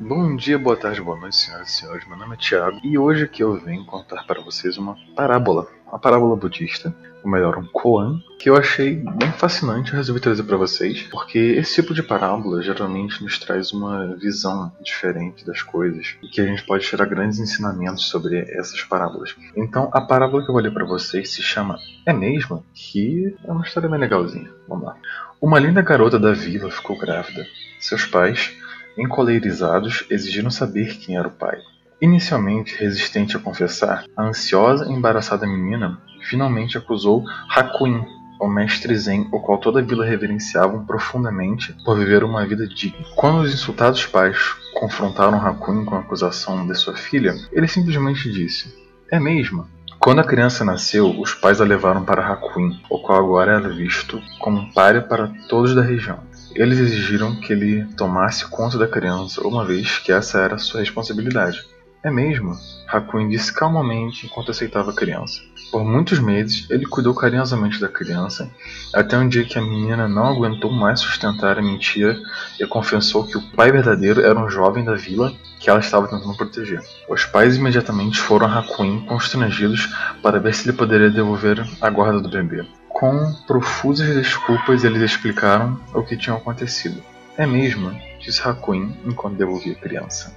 Bom dia, boa tarde, boa noite, senhoras e senhores. Meu nome é Thiago e hoje aqui eu venho contar para vocês uma parábola, uma parábola budista, ou melhor, um koan, que eu achei bem fascinante e resolvi trazer para vocês, porque esse tipo de parábola geralmente nos traz uma visão diferente das coisas e que a gente pode tirar grandes ensinamentos sobre essas parábolas. Então, a parábola que eu vou ler para vocês se chama É Mesmo? Que é uma história bem legalzinha. Vamos lá. Uma linda garota da vila ficou grávida. Seus pais encoleirizados, exigiram saber quem era o pai. Inicialmente resistente a confessar, a ansiosa e embaraçada menina finalmente acusou Hakuin, o mestre Zen, o qual toda a vila reverenciava profundamente por viver uma vida digna. Quando os insultados pais confrontaram Hakuin com a acusação de sua filha, ele simplesmente disse: É mesmo? Quando a criança nasceu, os pais a levaram para Hakuin, o qual agora era visto como um páreo para todos da região. Eles exigiram que ele tomasse conta da criança, uma vez que essa era sua responsabilidade. É mesmo? Hakuin disse calmamente enquanto aceitava a criança. Por muitos meses, ele cuidou carinhosamente da criança, até um dia que a menina não aguentou mais sustentar a mentira e confessou que o pai verdadeiro era um jovem da vila que ela estava tentando proteger. Os pais imediatamente foram a Hakuin constrangidos para ver se ele poderia devolver a guarda do bebê. Com profusas desculpas, eles explicaram o que tinha acontecido. É mesmo, disse Hakuin enquanto devolvia a criança.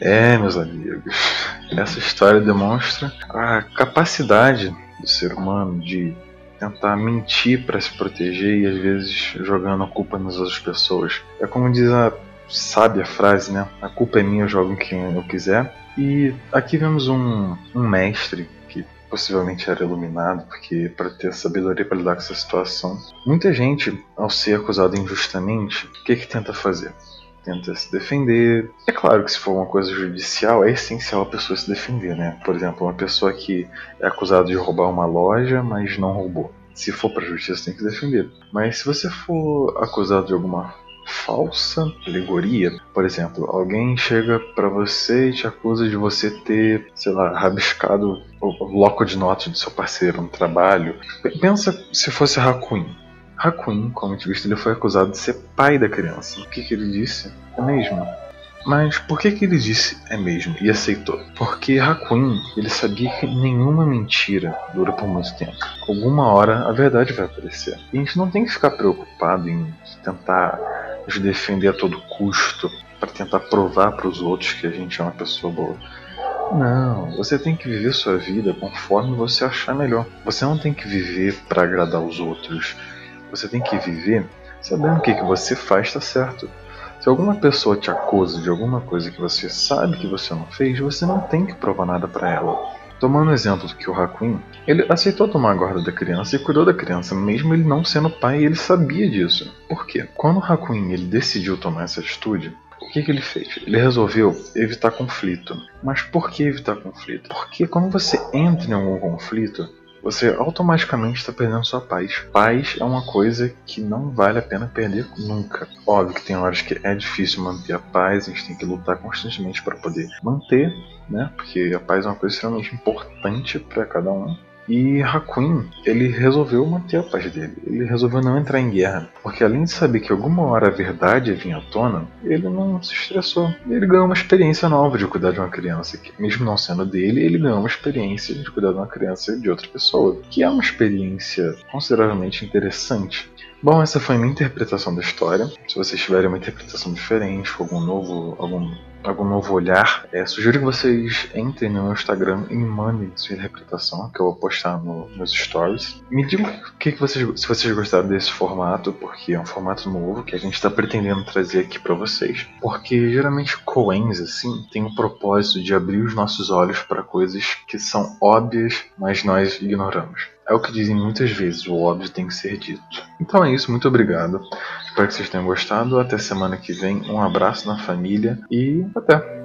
É, meus amigos, essa história demonstra a capacidade do ser humano de tentar mentir para se proteger e às vezes jogando a culpa nas outras pessoas. É como diz a sábia frase, né? A culpa é minha, eu jogo em quem eu quiser. E aqui vemos um, um mestre possivelmente era iluminado, porque para ter sabedoria para lidar com essa situação. Muita gente, ao ser acusada injustamente, o que, que tenta fazer? Tenta se defender. É claro que se for uma coisa judicial, é essencial a pessoa se defender, né? Por exemplo, uma pessoa que é acusada de roubar uma loja, mas não roubou. Se for para a justiça, tem que defender. Mas se você for acusado de alguma falsa alegoria. Por exemplo, alguém chega para você e te acusa de você ter, sei lá, rabiscado o bloco de notas do seu parceiro no trabalho. Pensa se fosse Hakuin. Hakuin, como a gente visto, ele foi acusado de ser pai da criança. O que, que ele disse? É mesmo. Mas por que, que ele disse é mesmo e aceitou? Porque Hakuin ele sabia que nenhuma mentira dura por muito tempo. Alguma hora a verdade vai aparecer. E a gente não tem que ficar preocupado em tentar defender a todo custo para tentar provar para os outros que a gente é uma pessoa boa. Não, você tem que viver sua vida conforme você achar melhor. Você não tem que viver para agradar os outros. Você tem que viver sabendo que o que você faz está certo. Se alguma pessoa te acusa de alguma coisa que você sabe que você não fez, você não tem que provar nada para ela. Tomando o exemplo que o Hakuin, ele aceitou tomar a guarda da criança e cuidou da criança, mesmo ele não sendo pai, ele sabia disso. Por quê? Quando o Hakuin ele decidiu tomar essa atitude, o que, que ele fez? Ele resolveu evitar conflito. Mas por que evitar conflito? Porque quando você entra em algum conflito, você automaticamente está perdendo sua paz. Paz é uma coisa que não vale a pena perder nunca. Óbvio que tem horas que é difícil manter a paz, a gente tem que lutar constantemente para poder manter, né? Porque a paz é uma coisa extremamente importante para cada um. E Hakuin, ele resolveu manter a paz dele. Ele resolveu não entrar em guerra. Porque além de saber que alguma hora a verdade vir à tona, ele não se estressou. Ele ganhou uma experiência nova de cuidar de uma criança. Que, mesmo não sendo dele, ele ganhou uma experiência de cuidar de uma criança de outra pessoa. Que é uma experiência consideravelmente interessante. Bom, essa foi a minha interpretação da história. Se vocês tiverem uma interpretação diferente, algum novo, algum algum novo olhar, é, sugiro que vocês entrem no meu Instagram e mandem sua interpretação, que eu vou postar no, nos stories. Me digam que, que vocês, se vocês gostaram desse formato, porque é um formato novo que a gente está pretendendo trazer aqui para vocês. Porque geralmente coens assim tem o propósito de abrir os nossos olhos para coisas que são óbvias, mas nós ignoramos. É o que dizem muitas vezes, o óbvio tem que ser dito. Então é isso, muito obrigado. Espero que vocês tenham gostado. Até semana que vem. Um abraço na família e até!